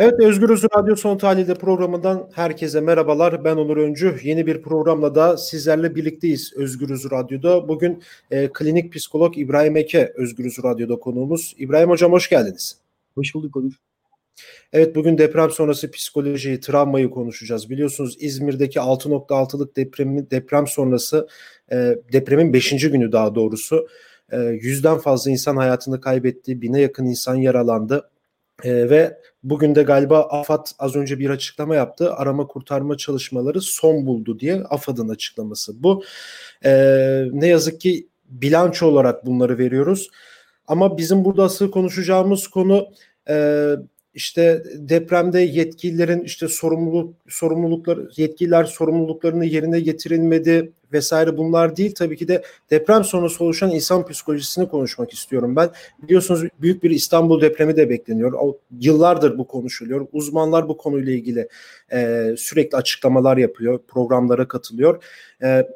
Evet Özgürüz Radyo Son Tahlil'de programından herkese merhabalar. Ben Onur Öncü. Yeni bir programla da sizlerle birlikteyiz Özgürüz Radyo'da. Bugün e, klinik psikolog İbrahim Eke Özgürüz Radyo'da konuğumuz. İbrahim Hocam hoş geldiniz. Hoş bulduk Onur. Evet bugün deprem sonrası psikolojiyi, travmayı konuşacağız. Biliyorsunuz İzmir'deki 6.6'lık depremi, deprem sonrası e, depremin 5. günü daha doğrusu. E, yüzden fazla insan hayatını kaybetti, bine yakın insan yaralandı. E, ve bugün de galiba AFAD az önce bir açıklama yaptı. Arama kurtarma çalışmaları son buldu diye AFAD'ın açıklaması bu. E, ne yazık ki bilanço olarak bunları veriyoruz. Ama bizim burada asıl konuşacağımız konu e, işte depremde yetkililerin işte sorumluluk sorumlulukları yetkililer sorumluluklarını yerine getirilmedi vesaire bunlar değil tabii ki de deprem sonrası oluşan insan psikolojisini konuşmak istiyorum ben. Biliyorsunuz büyük bir İstanbul depremi de bekleniyor. Yıllardır bu konuşuluyor. Uzmanlar bu konuyla ilgili e, sürekli açıklamalar yapıyor, programlara katılıyor. E,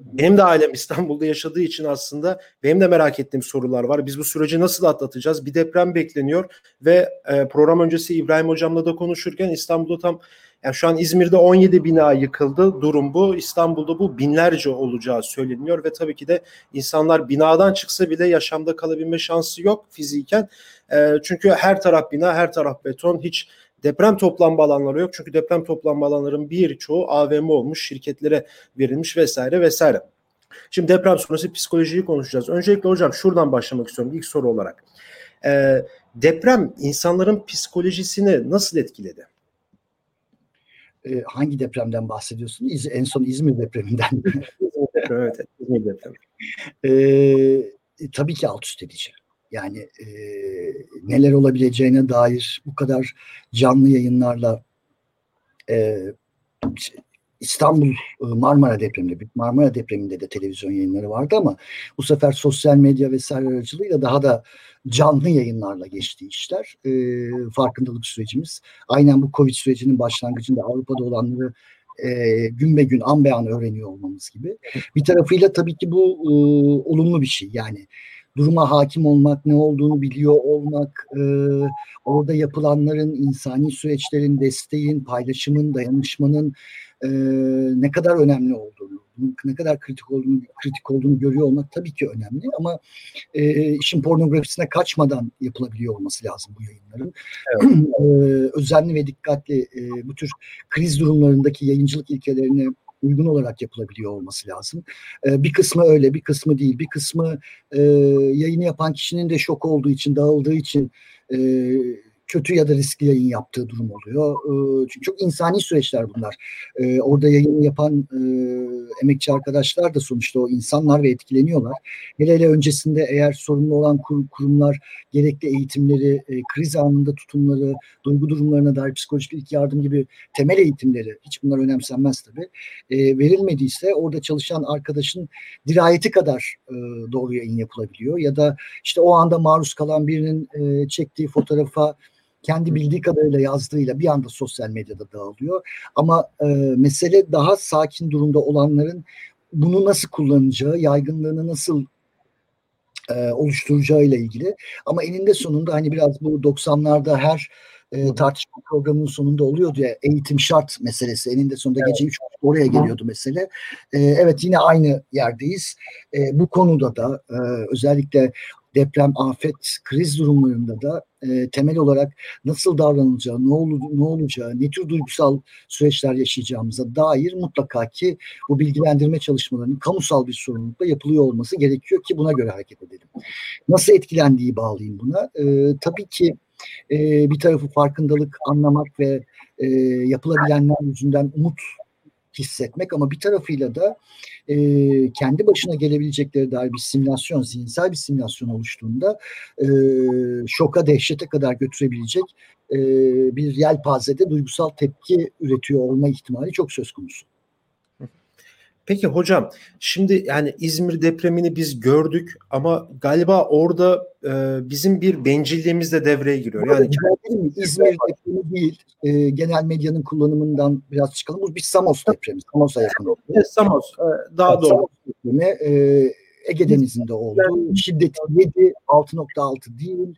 benim de ailem İstanbul'da yaşadığı için aslında benim de merak ettiğim sorular var. Biz bu süreci nasıl atlatacağız? Bir deprem bekleniyor ve e, program öncesi İbrahim hocamla da konuşurken İstanbul'da tam yani şu an İzmir'de 17 bina yıkıldı. Durum bu. İstanbul'da bu binlerce olacağı söyleniyor ve tabii ki de insanlar binadan çıksa bile yaşamda kalabilme şansı yok fiziken. E, çünkü her taraf bina, her taraf beton. Hiç Deprem toplanma alanları yok çünkü deprem toplanma alanların birçoğu AVM olmuş, şirketlere verilmiş vesaire vesaire. Şimdi deprem sonrası psikolojiyi konuşacağız. Öncelikle hocam şuradan başlamak istiyorum ilk soru olarak. Ee, deprem insanların psikolojisini nasıl etkiledi? Ee, hangi depremden bahsediyorsun? İz, en son İzmir depreminden. evet, İzmir depremi. Ee, tabii ki alt üst edici. Yani e, neler olabileceğine dair bu kadar canlı yayınlarla e, İstanbul Marmara depreminde, Marmara depreminde de televizyon yayınları vardı ama bu sefer sosyal medya vesaire aracılığıyla daha da canlı yayınlarla geçti işler. E, farkındalık sürecimiz. Aynen bu Covid sürecinin başlangıcında Avrupa'da olanları e, gün be gün an be an öğreniyor olmamız gibi. Bir tarafıyla tabii ki bu e, olumlu bir şey. Yani duruma hakim olmak, ne olduğunu biliyor olmak, e, orada yapılanların, insani süreçlerin, desteğin, paylaşımın, dayanışmanın e, ne kadar önemli olduğunu, ne kadar kritik olduğunu kritik olduğunu görüyor olmak tabii ki önemli ama e, işin pornografisine kaçmadan yapılabiliyor olması lazım bu yayınların. Evet. e, özenli ve dikkatli e, bu tür kriz durumlarındaki yayıncılık ilkelerini uygun olarak yapılabiliyor olması lazım. E, bir kısmı öyle, bir kısmı değil. Bir kısmı e, yayını yapan kişinin de şok olduğu için, dağıldığı için e, kötü ya da riskli yayın yaptığı durum oluyor. E, çünkü çok insani süreçler bunlar. E, orada yayını yapan e, emekçi arkadaşlar da sonuçta o insanlar ve etkileniyorlar. Hele hele öncesinde eğer sorumlu olan kur, kurumlar gerekli eğitimleri, e, kriz anında tutumları, duygu durumlarına dair psikolojik ilk yardım gibi temel eğitimleri, hiç bunlar önemsenmez tabii, e, verilmediyse orada çalışan arkadaşın dirayeti kadar doğru yayın yapılabiliyor. Ya da işte o anda maruz kalan birinin çektiği fotoğrafa kendi bildiği kadarıyla yazdığıyla bir anda sosyal medyada dağılıyor. Ama e, mesele daha sakin durumda olanların bunu nasıl kullanacağı, yaygınlığını nasıl e, oluşturacağıyla ilgili. Ama eninde sonunda hani biraz bu 90'larda her e, tartışma programının sonunda oluyordu ya eğitim şart meselesi. Eninde sonunda evet. gece 3 oraya geliyordu mesele. E, evet yine aynı yerdeyiz. E, bu konuda da e, özellikle deprem, afet, kriz durumlarında da e, temel olarak nasıl davranılacağı, ne, ol, ne olacağı, ne tür duygusal süreçler yaşayacağımıza dair mutlaka ki bu bilgilendirme çalışmalarının kamusal bir sorumlulukla yapılıyor olması gerekiyor ki buna göre hareket edelim. Nasıl etkilendiği bağlayayım buna. E, tabii ki e, bir tarafı farkındalık, anlamak ve e, yapılabilenler yüzünden umut hissetmek ama bir tarafıyla da e, kendi başına gelebilecekleri dair bir simülasyon, zihinsel bir simülasyon oluştuğunda e, şoka, dehşete kadar götürebilecek e, bir yelpazede duygusal tepki üretiyor olma ihtimali çok söz konusu. Peki hocam şimdi yani İzmir depremini biz gördük ama galiba orada e, bizim bir bencilliğimiz de devreye giriyor. Yani İzmir depremi değil e, genel medyanın kullanımından biraz çıkalım. Bu bir Samos depremi. Samos'a yakın oldu. Evet, Samos e, daha evet, doğru. Samos depremi e, Ege Denizi'nde oldu. Şiddeti 7, 6.6 değil.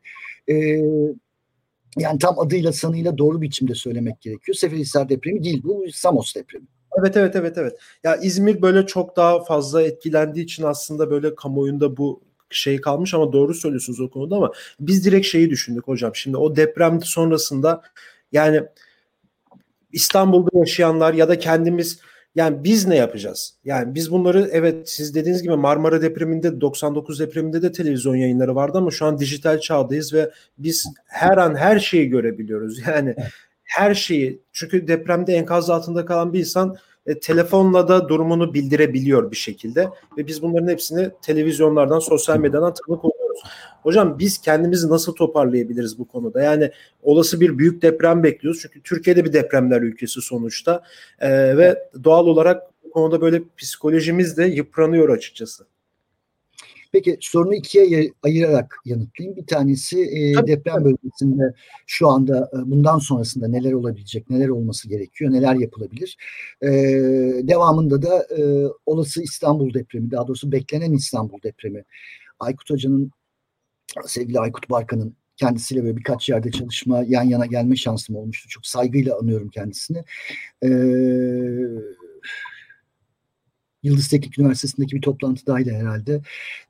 E, yani tam adıyla sanıyla doğru biçimde söylemek gerekiyor. Seferihisar depremi değil bu Samos depremi. Evet evet evet evet. Ya İzmir böyle çok daha fazla etkilendiği için aslında böyle kamuoyunda bu şey kalmış ama doğru söylüyorsunuz o konuda ama biz direkt şeyi düşündük hocam. Şimdi o deprem sonrasında yani İstanbul'da yaşayanlar ya da kendimiz yani biz ne yapacağız? Yani biz bunları evet siz dediğiniz gibi Marmara depreminde 99 depreminde de televizyon yayınları vardı ama şu an dijital çağdayız ve biz her an her şeyi görebiliyoruz. Yani her şeyi çünkü depremde enkaz altında kalan bir insan e, telefonla da durumunu bildirebiliyor bir şekilde ve biz bunların hepsini televizyonlardan, sosyal medyadan tanık oluyoruz. Hocam biz kendimizi nasıl toparlayabiliriz bu konuda? Yani olası bir büyük deprem bekliyoruz. Çünkü Türkiye'de bir depremler ülkesi sonuçta. E, ve doğal olarak bu konuda böyle psikolojimiz de yıpranıyor açıkçası. Peki sorunu ikiye ayırarak yanıtlayayım. Bir tanesi e, deprem bölgesinde şu anda e, bundan sonrasında neler olabilecek, neler olması gerekiyor, neler yapılabilir. E, devamında da e, olası İstanbul depremi, daha doğrusu beklenen İstanbul depremi. Aykut Hoca'nın, sevgili Aykut Barkan'ın kendisiyle böyle birkaç yerde çalışma, yan yana gelme şansım olmuştu. Çok saygıyla anıyorum kendisini. Eee Yıldız Teknik Üniversitesi'ndeki bir toplantıdaydı herhalde.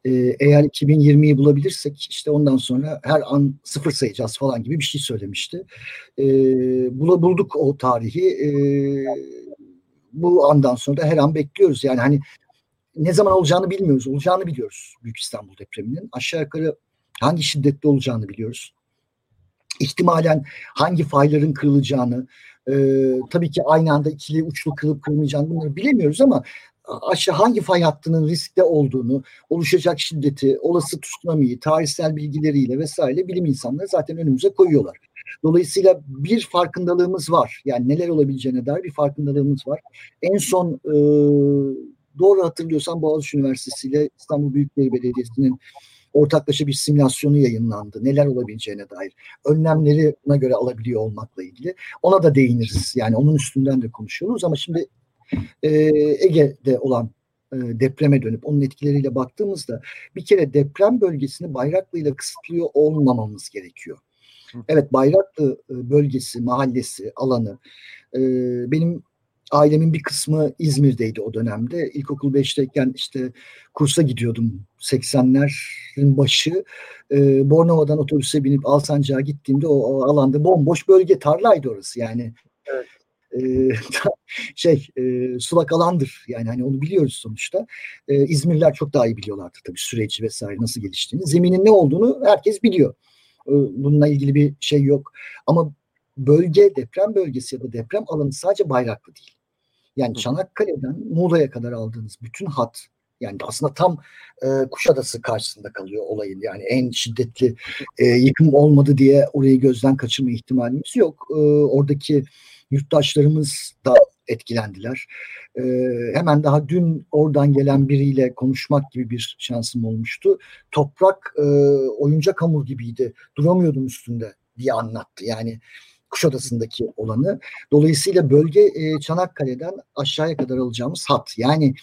Ee, eğer 2020'yi bulabilirsek işte ondan sonra her an sıfır sayacağız falan gibi bir şey söylemişti. Ee, bulduk o tarihi. Ee, bu andan sonra da her an bekliyoruz. Yani hani ne zaman olacağını bilmiyoruz. Olacağını biliyoruz Büyük İstanbul depreminin. Aşağı yukarı hangi şiddette olacağını biliyoruz. İhtimalen hangi fayların kırılacağını, e, tabii ki aynı anda ikili uçlu kırılıp kırılmayacağını bunları bilemiyoruz ama aşağı hangi fay hattının riskte olduğunu, oluşacak şiddeti, olası tsunami'yi, tarihsel bilgileriyle vesaire bilim insanları zaten önümüze koyuyorlar. Dolayısıyla bir farkındalığımız var. Yani neler olabileceğine dair bir farkındalığımız var. En son e, doğru hatırlıyorsam Boğaziçi Üniversitesi ile İstanbul Büyükşehir Belediyesi'nin ortaklaşa bir simülasyonu yayınlandı. Neler olabileceğine dair. Önlemleri buna göre alabiliyor olmakla ilgili. Ona da değiniriz. Yani onun üstünden de konuşuyoruz ama şimdi e, Ege'de olan e, depreme dönüp onun etkileriyle baktığımızda bir kere deprem bölgesini Bayraklı ile kısıtlıyor olmamamız gerekiyor. Evet Bayraklı e, bölgesi, mahallesi, alanı e, benim ailemin bir kısmı İzmir'deydi o dönemde. İlkokul 5'teyken işte kursa gidiyordum 80'lerin başı. E, Bornova'dan otobüse binip Alsancak'a gittiğimde o, o alanda bomboş bölge tarlaydı orası yani. Evet. şey e, sulak alandır. Yani hani onu biliyoruz sonuçta. E, İzmirliler çok daha iyi biliyorlardı tabii süreci vesaire nasıl geliştiğini. Zeminin ne olduğunu herkes biliyor. E, bununla ilgili bir şey yok. Ama bölge, deprem bölgesi ya da deprem alanı sadece Bayraklı değil. Yani Çanakkale'den Muğla'ya kadar aldığınız bütün hat yani aslında tam e, Kuşadası karşısında kalıyor olayın. Yani en şiddetli e, yıkım olmadı diye orayı gözden kaçırma ihtimalimiz yok. E, oradaki yurttaşlarımız da etkilendiler. E, hemen daha dün oradan gelen biriyle konuşmak gibi bir şansım olmuştu. Toprak e, oyuncak hamur gibiydi. Duramıyordum üstünde diye anlattı. Yani Kuşadası'ndaki olanı. Dolayısıyla bölge e, Çanakkale'den aşağıya kadar alacağımız hat. Yani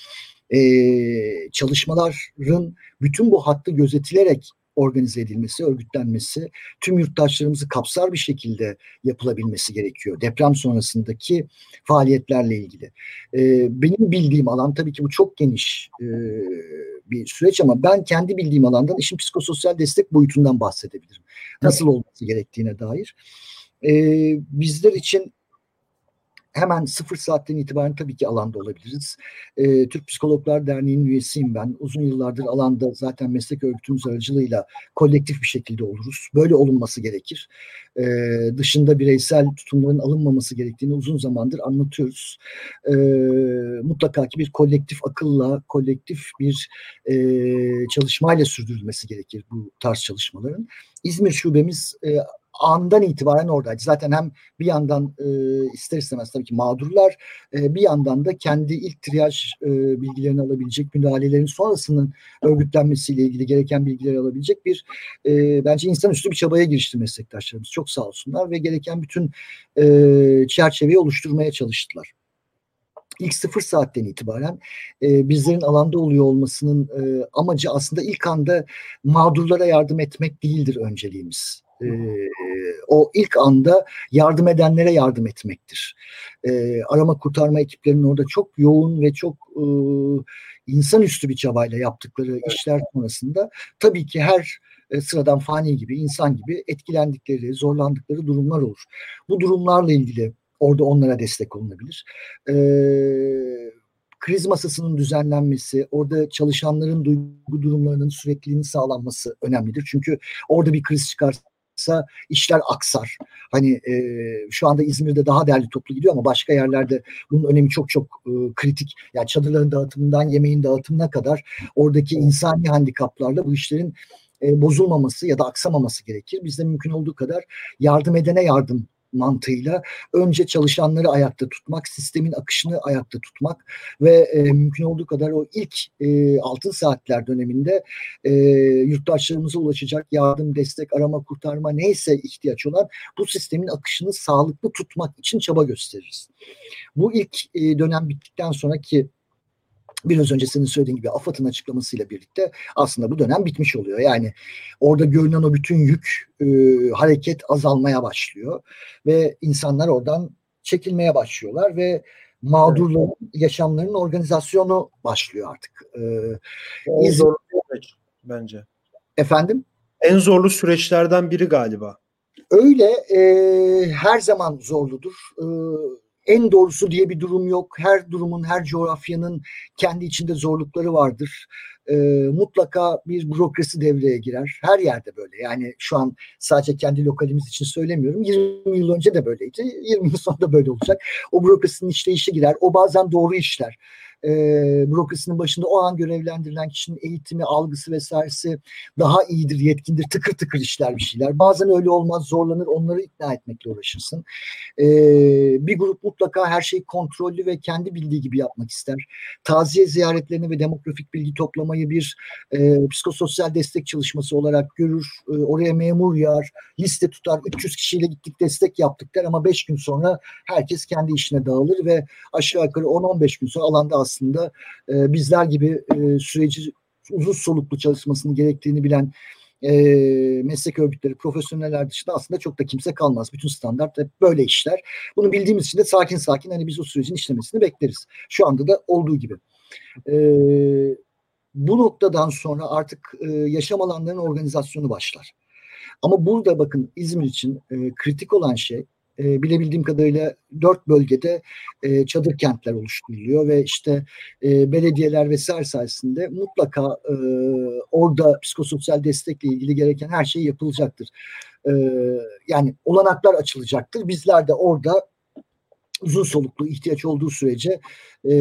e, çalışmaların bütün bu hattı gözetilerek organize edilmesi, örgütlenmesi, tüm yurttaşlarımızı kapsar bir şekilde yapılabilmesi gerekiyor. Deprem sonrasındaki faaliyetlerle ilgili. Ee, benim bildiğim alan tabii ki bu çok geniş e, bir süreç ama ben kendi bildiğim alandan işin psikososyal destek boyutundan bahsedebilirim. Nasıl olması gerektiğine dair. Ee, bizler için hemen sıfır saatten itibaren tabii ki alanda olabiliriz. E, Türk Psikologlar Derneği'nin üyesiyim ben. Uzun yıllardır alanda zaten meslek örgütümüz aracılığıyla kolektif bir şekilde oluruz. Böyle olunması gerekir. E, dışında bireysel tutumların alınmaması gerektiğini uzun zamandır anlatıyoruz. E, mutlaka ki bir kolektif akılla, kolektif bir e, çalışmayla sürdürülmesi gerekir bu tarz çalışmaların. İzmir şubemiz e, andan itibaren oradaydı. Zaten hem bir yandan e, ister istemez tabii ki mağdurlar e, bir yandan da kendi ilk triyaj e, bilgilerini alabilecek müdahalelerin sonrasının örgütlenmesiyle ilgili gereken bilgileri alabilecek bir e, bence insanüstü bir çabaya girişti meslektaşlarımız. Çok sağ olsunlar ve gereken bütün e, çerçeveyi oluşturmaya çalıştılar ilk sıfır saatten itibaren e, bizlerin alanda oluyor olmasının e, amacı aslında ilk anda mağdurlara yardım etmek değildir önceliğimiz. E, o ilk anda yardım edenlere yardım etmektir. E, arama kurtarma ekiplerinin orada çok yoğun ve çok e, insanüstü bir çabayla yaptıkları işler sonrasında tabii ki her e, sıradan fani gibi, insan gibi etkilendikleri, zorlandıkları durumlar olur. Bu durumlarla ilgili orada onlara destek olunabilir. E, kriz masasının düzenlenmesi, orada çalışanların duygu durumlarının sürekliliğinin sağlanması önemlidir. Çünkü orada bir kriz çıkarsa işler aksar. Hani e, şu anda İzmir'de daha değerli toplu gidiyor ama başka yerlerde bunun önemi çok çok e, kritik. Yani çadırların dağıtımından yemeğin dağıtımına kadar oradaki insani handikaplarla bu işlerin e, bozulmaması ya da aksamaması gerekir. Biz de mümkün olduğu kadar yardım edene yardım mantığıyla önce çalışanları ayakta tutmak, sistemin akışını ayakta tutmak ve e, mümkün olduğu kadar o ilk e, altın saatler döneminde e, yurttaşlarımıza ulaşacak yardım, destek, arama, kurtarma neyse ihtiyaç olan bu sistemin akışını sağlıklı tutmak için çaba gösteririz. Bu ilk e, dönem bittikten sonraki biraz önce senin söylediğin gibi AFAD'ın açıklamasıyla birlikte aslında bu dönem bitmiş oluyor. Yani orada görünen o bütün yük, e, hareket azalmaya başlıyor ve insanlar oradan çekilmeye başlıyorlar ve mağdurların evet. yaşamlarının organizasyonu başlıyor artık. Ee, en İzmir... zorlu süreç bence. Efendim? En zorlu süreçlerden biri galiba. Öyle e, her zaman zorludur. E, en doğrusu diye bir durum yok. Her durumun, her coğrafyanın kendi içinde zorlukları vardır. E, mutlaka bir bürokrasi devreye girer. Her yerde böyle. Yani şu an sadece kendi lokalimiz için söylemiyorum. 20 yıl önce de böyleydi. 20 yıl sonra da böyle olacak. O bürokrasinin işleyişi girer. O bazen doğru işler e, bürokrasinin başında o an görevlendirilen kişinin eğitimi, algısı vesairesi daha iyidir, yetkindir, tıkır tıkır işler bir şeyler. Bazen öyle olmaz, zorlanır, onları ikna etmekle uğraşırsın. E, bir grup mutlaka her şeyi kontrollü ve kendi bildiği gibi yapmak ister. Taziye ziyaretlerini ve demografik bilgi toplamayı bir e, psikososyal destek çalışması olarak görür. E, oraya memur yağar, liste tutar, 300 kişiyle gittik destek yaptık der ama 5 gün sonra herkes kendi işine dağılır ve aşağı yukarı 10-15 gün sonra alanda aslında e, bizler gibi e, süreci uzun soluklu çalışmasını gerektiğini bilen e, meslek örgütleri, profesyoneller dışında aslında çok da kimse kalmaz. Bütün standart hep böyle işler. Bunu bildiğimiz için de sakin sakin hani biz o sürecin işlemesini bekleriz. Şu anda da olduğu gibi. E, bu noktadan sonra artık e, yaşam alanlarının organizasyonu başlar. Ama burada bakın İzmir için e, kritik olan şey e, bilebildiğim kadarıyla dört bölgede e, çadır kentler oluşturuluyor ve işte e, belediyeler vesaire sayesinde mutlaka e, orada psikososyal destekle ilgili gereken her şey yapılacaktır. E, yani olanaklar açılacaktır. Bizler de orada uzun soluklu ihtiyaç olduğu sürece e,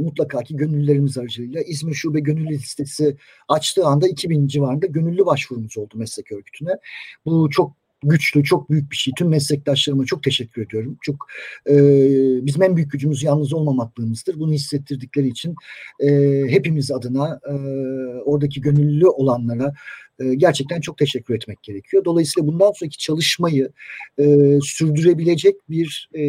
mutlaka ki gönüllülerimiz aracılığıyla İzmir Şube Gönüllü Listesi açtığı anda 2000 civarında gönüllü başvurumuz oldu meslek örgütüne. Bu çok güçlü, çok büyük bir şey. Tüm meslektaşlarıma çok teşekkür ediyorum. Çok e, bizim en büyük gücümüz yalnız olmamaklığımızdır. Bunu hissettirdikleri için e, hepimiz adına e, oradaki gönüllü olanlara e, gerçekten çok teşekkür etmek gerekiyor. Dolayısıyla bundan sonraki çalışmayı e, sürdürebilecek bir e,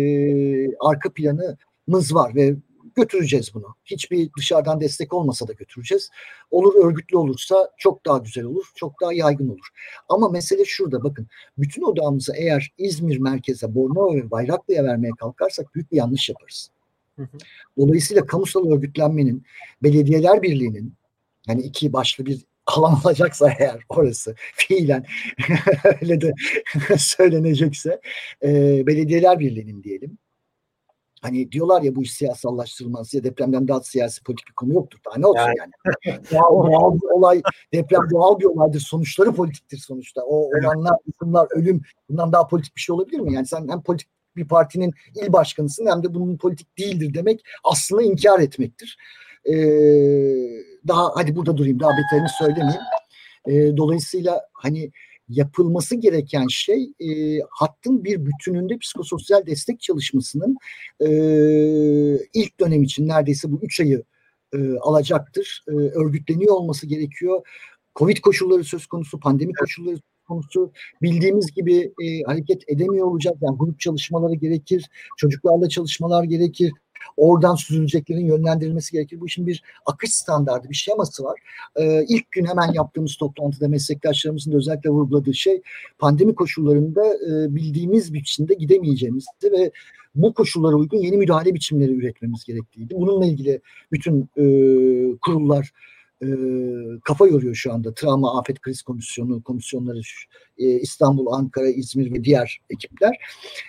arka planımız var ve götüreceğiz bunu. Hiçbir dışarıdan destek olmasa da götüreceğiz. Olur örgütlü olursa çok daha güzel olur, çok daha yaygın olur. Ama mesele şurada bakın. Bütün odamızı eğer İzmir merkeze, Bornova ve Bayraklı'ya vermeye kalkarsak büyük bir yanlış yaparız. Dolayısıyla kamusal örgütlenmenin, belediyeler birliğinin yani iki başlı bir alan olacaksa eğer orası fiilen öyle de söylenecekse e, belediyeler birliğinin diyelim Hani diyorlar ya bu iş siyasallaştırılmaz ya depremden daha siyasi politik bir konu yoktur. Daha ne olsun yani. yani. doğal, doğal bir olay, deprem doğal bir olaydır. Sonuçları politiktir sonuçta. O olanlar, yıkımlar, ölüm bundan daha politik bir şey olabilir mi? Yani sen hem politik bir partinin il başkanısın hem de bunun politik değildir demek aslında inkar etmektir. Ee, daha hadi burada durayım daha beterini söylemeyeyim. Ee, dolayısıyla hani yapılması gereken şey e, hattın bir bütününde psikososyal destek çalışmasının e, ilk dönem için neredeyse bu üç ayı e, alacaktır. E, örgütleniyor olması gerekiyor. Covid koşulları söz konusu, pandemi koşulları söz konusu bildiğimiz gibi e, hareket edemiyor olacak. Yani grup çalışmaları gerekir, çocuklarla çalışmalar gerekir, Oradan süzüleceklerin yönlendirilmesi gerekir. Bu işin bir akış standardı, bir şeması var. Ee, ilk gün hemen yaptığımız toplantıda meslektaşlarımızın da özellikle vurguladığı şey pandemi koşullarında e, bildiğimiz biçimde gidemeyeceğimizdi ve bu koşullara uygun yeni müdahale biçimleri üretmemiz gerektiğiydi. Bununla ilgili bütün e, kurullar e, kafa yoruyor şu anda. Travma Afet Kriz Komisyonu, komisyonları e, İstanbul, Ankara, İzmir ve diğer ekipler.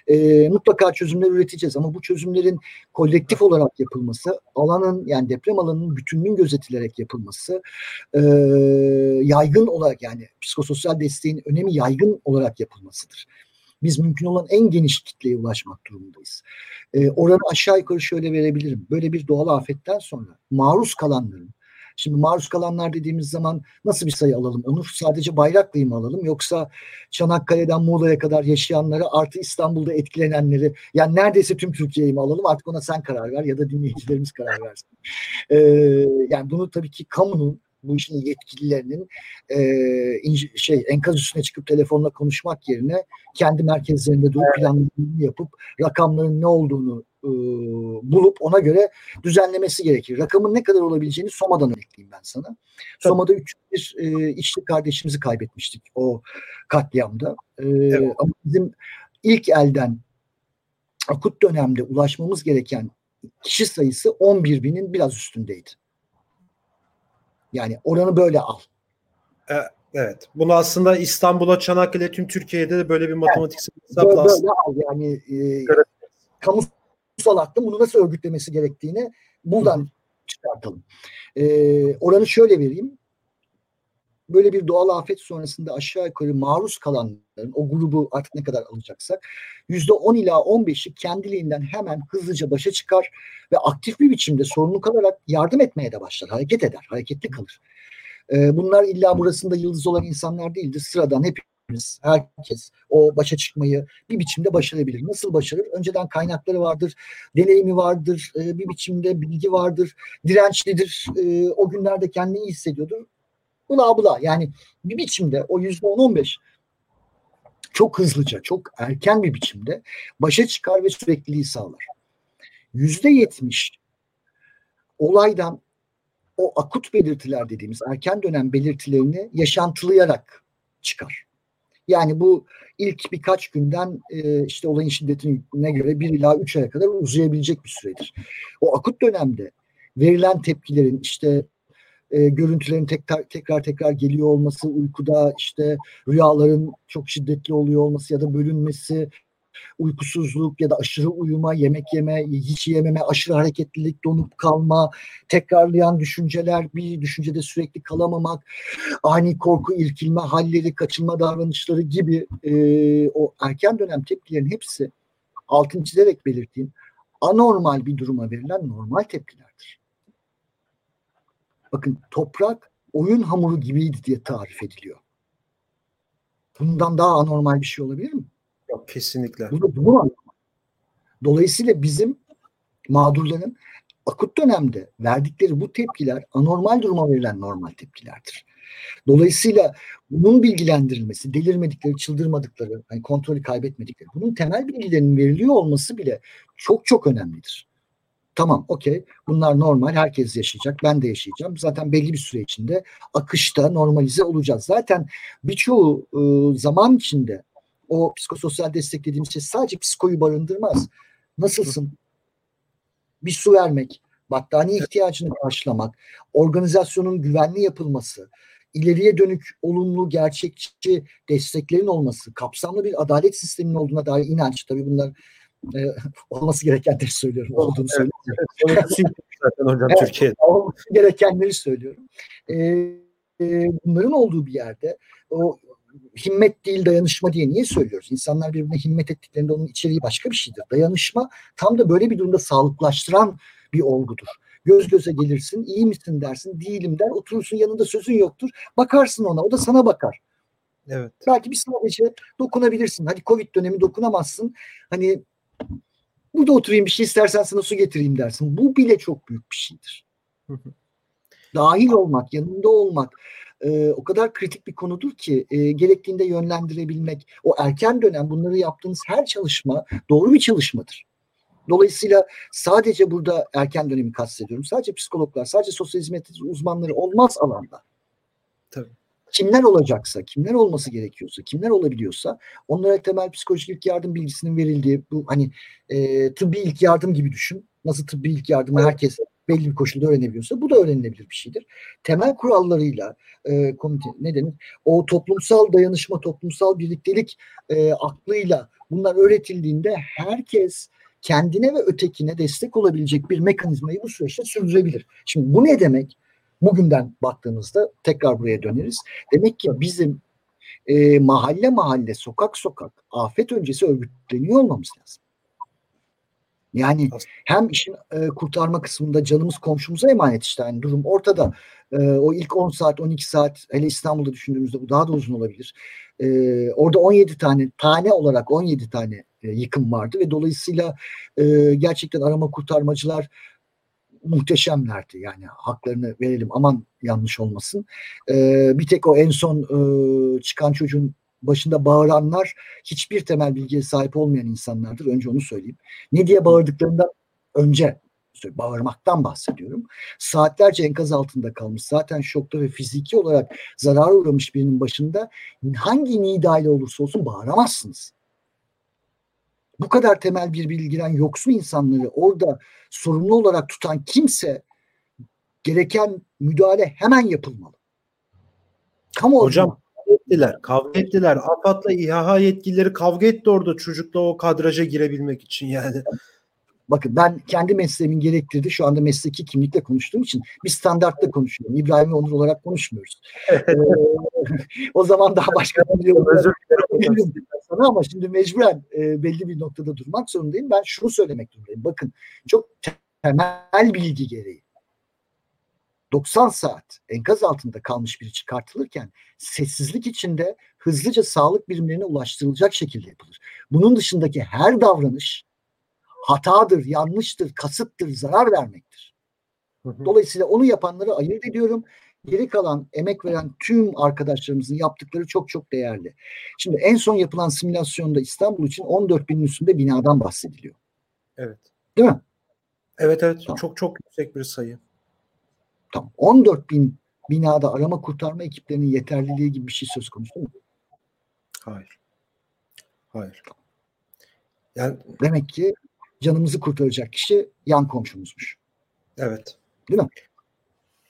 E, mutlaka çözümler üreteceğiz ama bu çözümlerin kolektif olarak yapılması, alanın yani deprem alanının bütünlüğün gözetilerek yapılması, e, yaygın olarak yani psikososyal desteğin önemi yaygın olarak yapılmasıdır. Biz mümkün olan en geniş kitleye ulaşmak durumundayız. E, oranı aşağı yukarı şöyle verebilirim. Böyle bir doğal afetten sonra maruz kalanların Şimdi maruz kalanlar dediğimiz zaman nasıl bir sayı alalım? Onu sadece Bayraklı'yı mı alalım? Yoksa Çanakkale'den Muğla'ya kadar yaşayanları artı İstanbul'da etkilenenleri yani neredeyse tüm Türkiye'yi mi alalım? Artık ona sen karar ver ya da dinleyicilerimiz karar versin. Ee, yani bunu tabii ki kamunun bu işin yetkililerinin e, şey enkaz üstüne çıkıp telefonla konuşmak yerine kendi merkezlerinde durup planlarını yapıp rakamların ne olduğunu e, bulup ona göre düzenlemesi gerekir. Rakamın ne kadar olabileceğini Soma'dan ekleyeyim ben sana. Soma'da 301 e, işçi kardeşimizi kaybetmiştik o katliamda. E, evet. Ama bizim ilk elden akut dönemde ulaşmamız gereken kişi sayısı 11 binin biraz üstündeydi. Yani oranı böyle al. Evet. Bunu aslında İstanbul'a, Çanakkale, tüm Türkiye'de de böyle bir matematiksel evet. hesapla böyle. Böyle al. Yani e, kamusal aklın bunu nasıl örgütlemesi gerektiğini buradan çıkartalım. E, oranı şöyle vereyim. Böyle bir doğal afet sonrasında aşağı yukarı maruz kalanların o grubu artık ne kadar alacaksak yüzde on ila on beşi kendiliğinden hemen hızlıca başa çıkar ve aktif bir biçimde sorumluluk alarak yardım etmeye de başlar. Hareket eder, hareketli kalır. Ee, bunlar illa burasında yıldız olan insanlar değildir. Sıradan hepimiz, herkes o başa çıkmayı bir biçimde başarabilir. Nasıl başarır? Önceden kaynakları vardır, deneyimi vardır, e, bir biçimde bilgi vardır, dirençlidir, e, o günlerde kendini iyi hissediyordur. Bula bula yani bir biçimde o yüzde on on beş çok hızlıca, çok erken bir biçimde başa çıkar ve sürekliliği sağlar. Yüzde yetmiş olaydan o akut belirtiler dediğimiz erken dönem belirtilerini yaşantılayarak çıkar. Yani bu ilk birkaç günden e, işte olayın şiddetine göre bir ila üç aya kadar uzayabilecek bir süredir. O akut dönemde verilen tepkilerin işte e, görüntülerin tekrar, tekrar tekrar geliyor olması, uykuda işte rüyaların çok şiddetli oluyor olması ya da bölünmesi, uykusuzluk ya da aşırı uyuma, yemek yeme, hiç yememe, aşırı hareketlilik, donup kalma, tekrarlayan düşünceler, bir düşüncede sürekli kalamamak, ani korku, irkilme halleri, kaçınma davranışları gibi e, o erken dönem tepkilerin hepsi altın çizerek belirttiğim anormal bir duruma verilen normal tepkilerdir. Bakın toprak oyun hamuru gibiydi diye tarif ediliyor. Bundan daha anormal bir şey olabilir mi? Yok kesinlikle. Bu da bu Dolayısıyla bizim mağdurların akut dönemde verdikleri bu tepkiler anormal duruma verilen normal tepkilerdir. Dolayısıyla bunun bilgilendirilmesi, delirmedikleri, çıldırmadıkları, hani kontrolü kaybetmedikleri, bunun temel bilgilerinin veriliyor olması bile çok çok önemlidir. Tamam okey bunlar normal herkes yaşayacak ben de yaşayacağım. Zaten belli bir süre içinde akışta normalize olacağız. Zaten birçoğu e, zaman içinde o psikososyal destek dediğimiz şey sadece psikoyu barındırmaz. Nasılsın? Bir su vermek, battaniye ihtiyacını karşılamak, organizasyonun güvenli yapılması, ileriye dönük olumlu, gerçekçi desteklerin olması, kapsamlı bir adalet sisteminin olduğuna dair inanç. Tabii bunlar e, olması gerekenleri söylüyorum. Olduğunu evet, söylüyorum. zaten hocam evet, Türkiye'de. Olması gerekenleri söylüyorum. E, e, bunların olduğu bir yerde o himmet değil dayanışma diye niye söylüyoruz? İnsanlar birbirine himmet ettiklerinde onun içeriği başka bir şeydir. Dayanışma tam da böyle bir durumda sağlıklaştıran bir olgudur. Göz göze gelirsin, iyi misin dersin, değilim der, oturursun yanında sözün yoktur. Bakarsın ona, o da sana bakar. Evet. Belki bir sadece dokunabilirsin. Hadi Covid dönemi dokunamazsın. Hani burada oturayım bir şey istersen sana su getireyim dersin. Bu bile çok büyük bir şeydir. Dahil olmak, yanında olmak, e, o kadar kritik bir konudur ki e, gerektiğinde yönlendirebilmek. O erken dönem bunları yaptığınız her çalışma doğru bir çalışmadır. Dolayısıyla sadece burada erken dönemi kastediyorum. Sadece psikologlar, sadece sosyal hizmet uzmanları olmaz alanda. Tabii. Kimler olacaksa, kimler olması gerekiyorsa, kimler olabiliyorsa onlara temel psikolojik ilk yardım bilgisinin verildiği bu hani e, tıbbi ilk yardım gibi düşün. Nasıl tıbbi ilk yardımı herkes belli bir koşulda öğrenebiliyorsa bu da öğrenilebilir bir şeydir. Temel kurallarıyla e, komite ne denir? O toplumsal dayanışma, toplumsal birliktelik e, aklıyla bunlar öğretildiğinde herkes kendine ve ötekine destek olabilecek bir mekanizmayı bu süreçte sürdürebilir. Şimdi bu ne demek? Bugünden baktığımızda tekrar buraya döneriz. Demek ki bizim e, mahalle mahalle, sokak sokak afet öncesi örgütleniyor olmamız lazım. Yani hem işin e, kurtarma kısmında canımız komşumuza emanet işte. Yani durum ortada. E, o ilk 10 saat, 12 saat hele İstanbul'da düşündüğümüzde bu daha da uzun olabilir. E, orada 17 tane, tane olarak 17 tane e, yıkım vardı ve dolayısıyla e, gerçekten arama kurtarmacılar muhteşemlerdi. Yani haklarını verelim aman yanlış olmasın. E, bir tek o en son e, çıkan çocuğun başında bağıranlar hiçbir temel bilgiye sahip olmayan insanlardır. Önce onu söyleyeyim. Ne diye bağırdıklarından önce bağırmaktan bahsediyorum. Saatlerce enkaz altında kalmış, zaten şokta ve fiziki olarak zarar uğramış birinin başında hangi nidayla olursa olsun bağıramazsınız. Bu kadar temel bir bilgiden yoksun insanları orada sorumlu olarak tutan kimse gereken müdahale hemen yapılmalı. Kamu Hocam ettiler. Kavga ettiler. AFAD'la İHA yetkilileri kavga etti orada çocukla o kadraja girebilmek için yani. Bakın ben kendi mesleğimin gerektirdiği şu anda mesleki kimlikle konuştuğum için bir standartta konuşuyorum. İbrahim Onur olarak konuşmuyoruz. ee, o zaman daha başka bir sana ama şimdi mecburen e, belli bir noktada durmak zorundayım. Ben şunu söylemek durumundayım. Bakın çok temel bilgi gereği 90 saat enkaz altında kalmış biri çıkartılırken sessizlik içinde hızlıca sağlık birimlerine ulaştırılacak şekilde yapılır. Bunun dışındaki her davranış hatadır, yanlıştır, kasıttır, zarar vermektir. Dolayısıyla onu yapanları ayırt ediyorum. Geri kalan emek veren tüm arkadaşlarımızın yaptıkları çok çok değerli. Şimdi en son yapılan simülasyonda İstanbul için 14 binin üstünde binadan bahsediliyor. Evet. Değil mi? Evet evet tamam. çok çok yüksek bir sayı. Tamam. 14 bin binada arama kurtarma ekiplerinin yeterliliği gibi bir şey söz konusu mu? Hayır. Hayır. Yani demek ki canımızı kurtaracak kişi yan komşumuzmuş. Evet. Değil mi?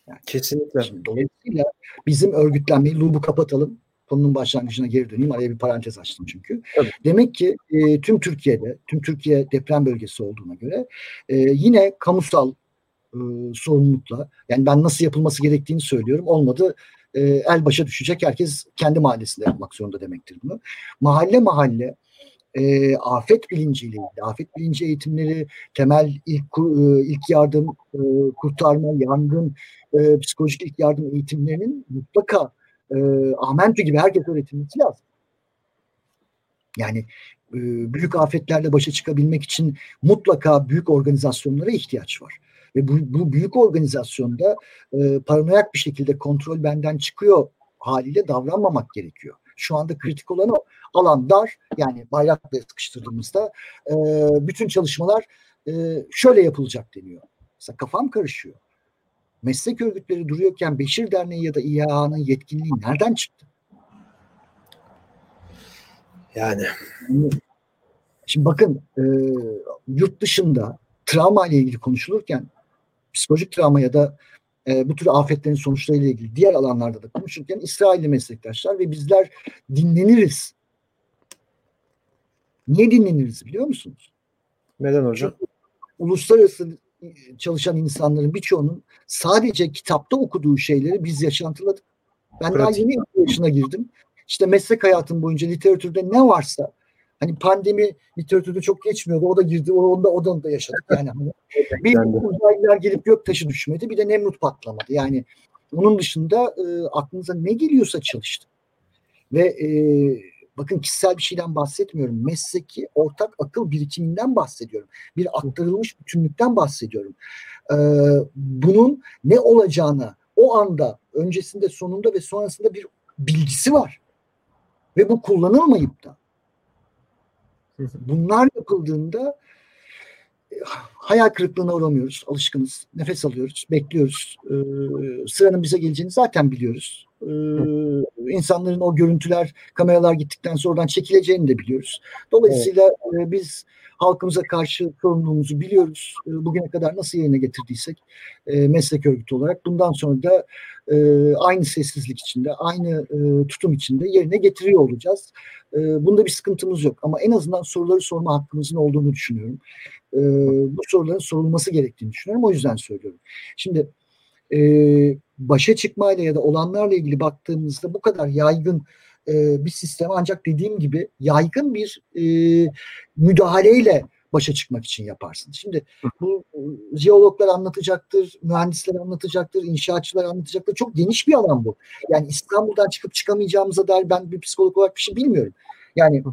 Yani, Kesinlikle. Şimdi, dolayısıyla bizim örgütlenmeyi lubu kapatalım. Konunun başlangıcına geri döneyim. Araya bir parantez açtım çünkü. Tabii. Demek ki e, tüm Türkiye'de, tüm Türkiye deprem bölgesi olduğuna göre e, yine kamusal e, sorumlulukla yani ben nasıl yapılması gerektiğini söylüyorum. Olmadı e, el başa düşecek. Herkes kendi mahallesinde yapmak zorunda demektir bunu. Mahalle mahalle e, afet bilinciyle afet bilinci eğitimleri, temel ilk e, ilk yardım, e, kurtarma, yangın, e, psikolojik ilk yardım eğitimlerinin mutlaka e, Ahmentü gibi herkes öğretilmesi lazım. Yani e, büyük afetlerle başa çıkabilmek için mutlaka büyük organizasyonlara ihtiyaç var. Ve bu, bu büyük organizasyonda e, paranoyak bir şekilde kontrol benden çıkıyor haliyle davranmamak gerekiyor. Şu anda kritik olan o. Alan dar yani bayrakla sıkıştırdığımızda e, bütün çalışmalar e, şöyle yapılacak deniyor. Mesela kafam karışıyor. Meslek örgütleri duruyorken Beşir Derneği ya da İHA'nın yetkinliği nereden çıktı? Yani. Şimdi bakın e, yurt dışında travma ile ilgili konuşulurken psikolojik travma ya da e, bu tür afetlerin sonuçlarıyla ilgili diğer alanlarda da konuşurken İsrailli meslektaşlar ve bizler dinleniriz. Niye dinleniriz biliyor musunuz? Neden hocam? Çünkü uluslararası çalışan insanların birçoğunun sadece kitapta okuduğu şeyleri biz yaşantıladık. Ben Pratik. daha yeni yaşına girdim. İşte meslek hayatım boyunca literatürde ne varsa hani pandemi literatürde çok geçmiyordu. O da girdi. Onda odan da yaşadık yani. Hani bir uzaylılar gelip göktaşı düşmedi. Bir de Nemrut patlamadı. Yani onun dışında e, aklınıza ne geliyorsa çalıştı. Ve e, bakın kişisel bir şeyden bahsetmiyorum. Mesleki ortak akıl birikiminden bahsediyorum. Bir aktarılmış bütünlükten bahsediyorum. E, bunun ne olacağını o anda öncesinde sonunda ve sonrasında bir bilgisi var. Ve bu kullanılmayıp da Bunlar yapıldığında hayal kırıklığına uğramıyoruz. Alışkınız. Nefes alıyoruz. Bekliyoruz. E, sıranın bize geleceğini zaten biliyoruz. E, insanların o görüntüler, kameralar gittikten sonra oradan çekileceğini de biliyoruz. Dolayısıyla e, biz halkımıza karşı sorumluluğumuzu biliyoruz. E, bugüne kadar nasıl yerine getirdiysek e, meslek örgütü olarak bundan sonra da aynı sessizlik içinde, aynı tutum içinde yerine getiriyor olacağız. Bunda bir sıkıntımız yok ama en azından soruları sorma hakkımızın olduğunu düşünüyorum. Bu soruların sorulması gerektiğini düşünüyorum. O yüzden söylüyorum. Şimdi e, başa çıkmayla ya da olanlarla ilgili baktığımızda bu kadar yaygın e, bir sistem ancak dediğim gibi yaygın bir e, müdahaleyle başa çıkmak için yaparsın. Şimdi bu jeologlar anlatacaktır, mühendisler anlatacaktır, inşaatçılar anlatacaktır. Çok geniş bir alan bu. Yani İstanbul'dan çıkıp çıkamayacağımıza dair ben bir psikolog olarak bir şey bilmiyorum. Yani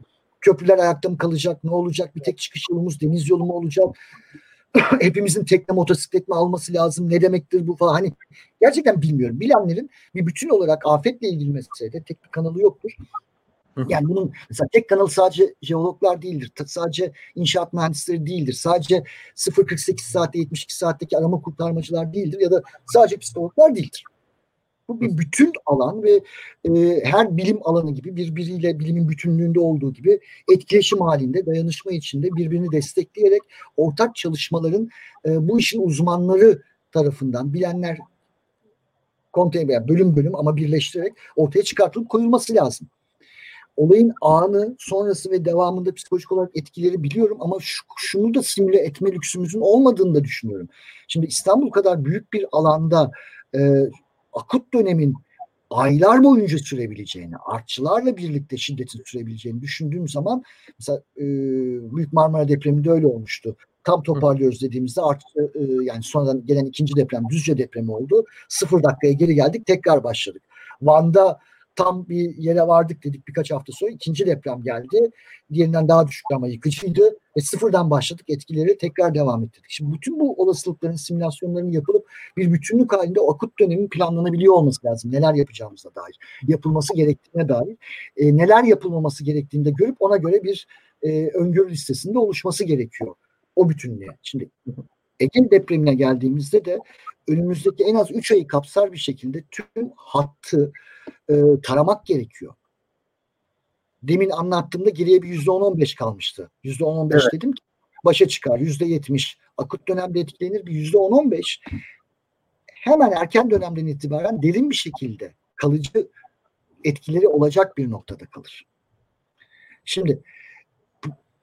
köprüler ayakta mı kalacak, ne olacak, bir tek çıkış yolumuz deniz yolu mu olacak? hepimizin tekne motosiklet mi alması lazım ne demektir bu falan hani gerçekten bilmiyorum. Bilenlerin bir bütün olarak afetle ilgili meselede tek bir kanalı yoktur. Yani bunun mesela tek kanal sadece jeologlar değildir. Sadece inşaat mühendisleri değildir. Sadece 0.48 saatte 72 saatteki arama kurtarmacılar değildir ya da sadece psikologlar değildir. Bu bir bütün alan ve e, her bilim alanı gibi birbiriyle bilimin bütünlüğünde olduğu gibi etkileşim halinde, dayanışma içinde birbirini destekleyerek ortak çalışmaların e, bu işin uzmanları tarafından bilenler konteyner bölüm bölüm ama birleştirerek ortaya çıkartılıp koyulması lazım. Olayın anı, sonrası ve devamında psikolojik olarak etkileri biliyorum ama şu, şunu da simüle etme lüksümüzün olmadığını da düşünüyorum. Şimdi İstanbul kadar büyük bir alanda e, akut dönemin aylar boyunca sürebileceğini, artçılarla birlikte şiddetin sürebileceğini düşündüğüm zaman mesela e, Büyük Marmara depreminde öyle olmuştu. Tam toparlıyoruz dediğimizde artçı e, yani sonradan gelen ikinci deprem Düzce depremi oldu. Sıfır dakikaya geri geldik tekrar başladık. Van'da tam bir yere vardık dedik birkaç hafta sonra ikinci deprem geldi. Diğerinden daha düşük ama yıkıcıydı ve sıfırdan başladık etkileri tekrar devam ettirdik. Şimdi bütün bu olasılıkların simülasyonlarının yapılıp bir bütünlük halinde o akut dönemin planlanabiliyor olması lazım. Neler yapacağımıza dair, yapılması gerektiğine dair, e, neler yapılmaması gerektiğini de görüp ona göre bir e, öngörü listesinde oluşması gerekiyor o bütünlüğe. Şimdi Ege depremine geldiğimizde de önümüzdeki en az 3 ayı kapsar bir şekilde tüm hattı e, taramak gerekiyor. Demin anlattığımda geriye bir yüzde on on beş kalmıştı. Yüzde on on beş dedim ki başa çıkar. Yüzde yetmiş akut dönemde etkilenir bir yüzde on on beş hemen erken dönemden itibaren derin bir şekilde kalıcı etkileri olacak bir noktada kalır. Şimdi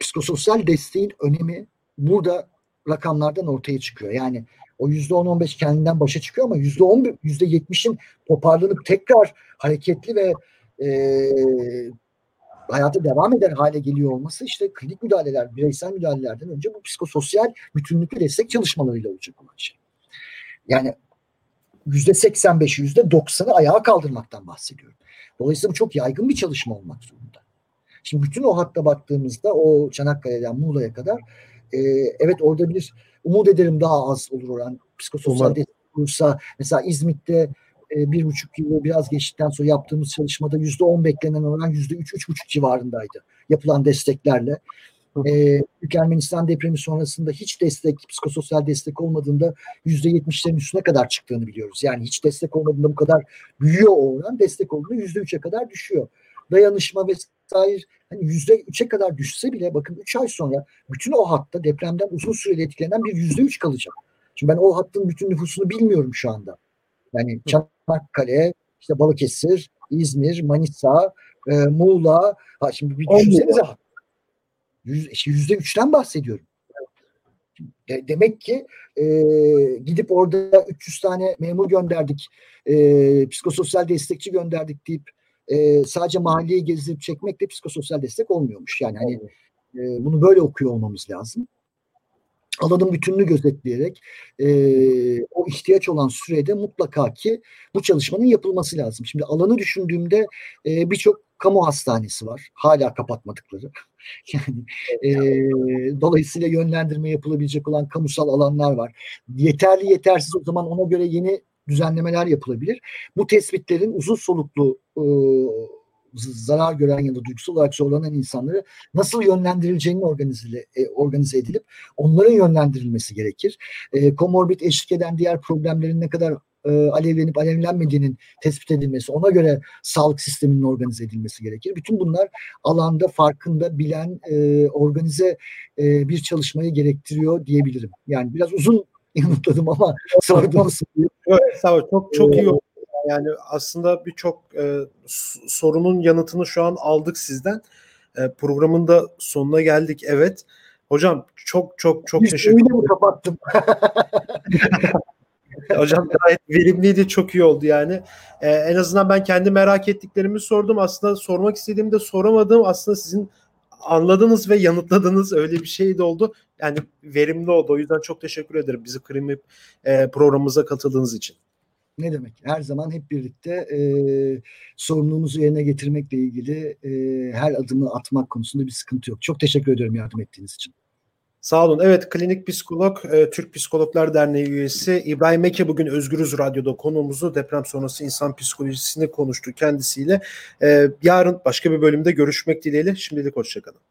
psikososyal desteğin önemi burada rakamlardan ortaya çıkıyor. Yani o yüzde on on beş kendinden başa çıkıyor ama yüzde on yüzde yetmişin toparlanıp tekrar hareketli ve e, hayata devam eder hale geliyor olması işte klinik müdahaleler, bireysel müdahalelerden önce bu psikososyal bütünlüklü destek çalışmalarıyla olacak olan şey. Yani yüzde seksen beşi, yüzde doksanı ayağa kaldırmaktan bahsediyorum. Dolayısıyla bu çok yaygın bir çalışma olmak zorunda. Şimdi bütün o hatta baktığımızda o Çanakkale'den Muğla'ya kadar e, evet orada bir umut ederim daha az olur oran. Psikososyal destek olursa mesela İzmit'te e, bir buçuk yılı biraz geçtikten sonra yaptığımız çalışmada yüzde on beklenen oran yüzde üç, üç buçuk civarındaydı. Yapılan desteklerle. Büyük Ermenistan depremi sonrasında hiç destek, psikososyal destek olmadığında yüzde yetmişlerin üstüne kadar çıktığını biliyoruz. Yani hiç destek olmadığında bu kadar büyüyor o oran, destek olduğunda yüzde üçe kadar düşüyor. Dayanışma vesaire hani yüzde üçe kadar düşse bile bakın üç ay sonra bütün o hatta depremden uzun süreli etkilenen bir yüzde üç kalacak. Şimdi ben o hattın bütün nüfusunu bilmiyorum şu anda. Yani Çanakkale, işte Balıkesir, İzmir, Manisa, e, Muğla. Ha şimdi bir düşünsenize. Yüzde üçten bahsediyorum. De, demek ki e, gidip orada 300 tane memur gönderdik, e, psikososyal destekçi gönderdik deyip e, sadece mahalleyi gezdirip çekmek de psikososyal destek olmuyormuş. Yani hani e, bunu böyle okuyor olmamız lazım alanın bütününü gözetleyerek e, o ihtiyaç olan sürede mutlaka ki bu çalışmanın yapılması lazım. Şimdi alanı düşündüğümde e, birçok kamu hastanesi var. Hala kapatmadıkları. yani e, dolayısıyla yönlendirme yapılabilecek olan kamusal alanlar var. Yeterli yetersiz o zaman ona göre yeni düzenlemeler yapılabilir. Bu tespitlerin uzun soluklu e, zarar gören ya da duygusal olarak zorlanan insanları nasıl yönlendirileceğini organize, organize edilip onların yönlendirilmesi gerekir. E, komorbid eşlik eden diğer problemlerin ne kadar e, alevlenip alevlenmediğinin tespit edilmesi, ona göre sağlık sisteminin organize edilmesi gerekir. Bütün bunlar alanda farkında, bilen, e, organize e, bir çalışmayı gerektiriyor diyebilirim. Yani biraz uzun yanıtladım ama sorduğunuz Evet, sağ ol. Çok çok iyi oldu. Yani aslında birçok e, sorunun yanıtını şu an aldık sizden. E, programın da sonuna geldik. Evet. Hocam çok çok çok Bir teşekkür ederim. kapattım. Hocam gayet verimliydi, çok iyi oldu yani. Ee, en azından ben kendi merak ettiklerimi sordum. Aslında sormak istediğimde soramadım. Aslında sizin anladınız ve yanıtladınız. Öyle bir şey de oldu. Yani verimli oldu. O yüzden çok teşekkür ederim bizi Krimip e, programımıza katıldığınız için. Ne demek? Her zaman hep birlikte e, sorumluluğumuzu yerine getirmekle ilgili e, her adımı atmak konusunda bir sıkıntı yok. Çok teşekkür ediyorum yardım ettiğiniz için. Sağ olun. Evet klinik psikolog, e, Türk Psikologlar Derneği üyesi İbrahim Eke bugün Özgürüz Radyo'da konuğumuzu deprem sonrası insan psikolojisini konuştu kendisiyle. E, yarın başka bir bölümde görüşmek dileğiyle. Şimdilik hoşçakalın.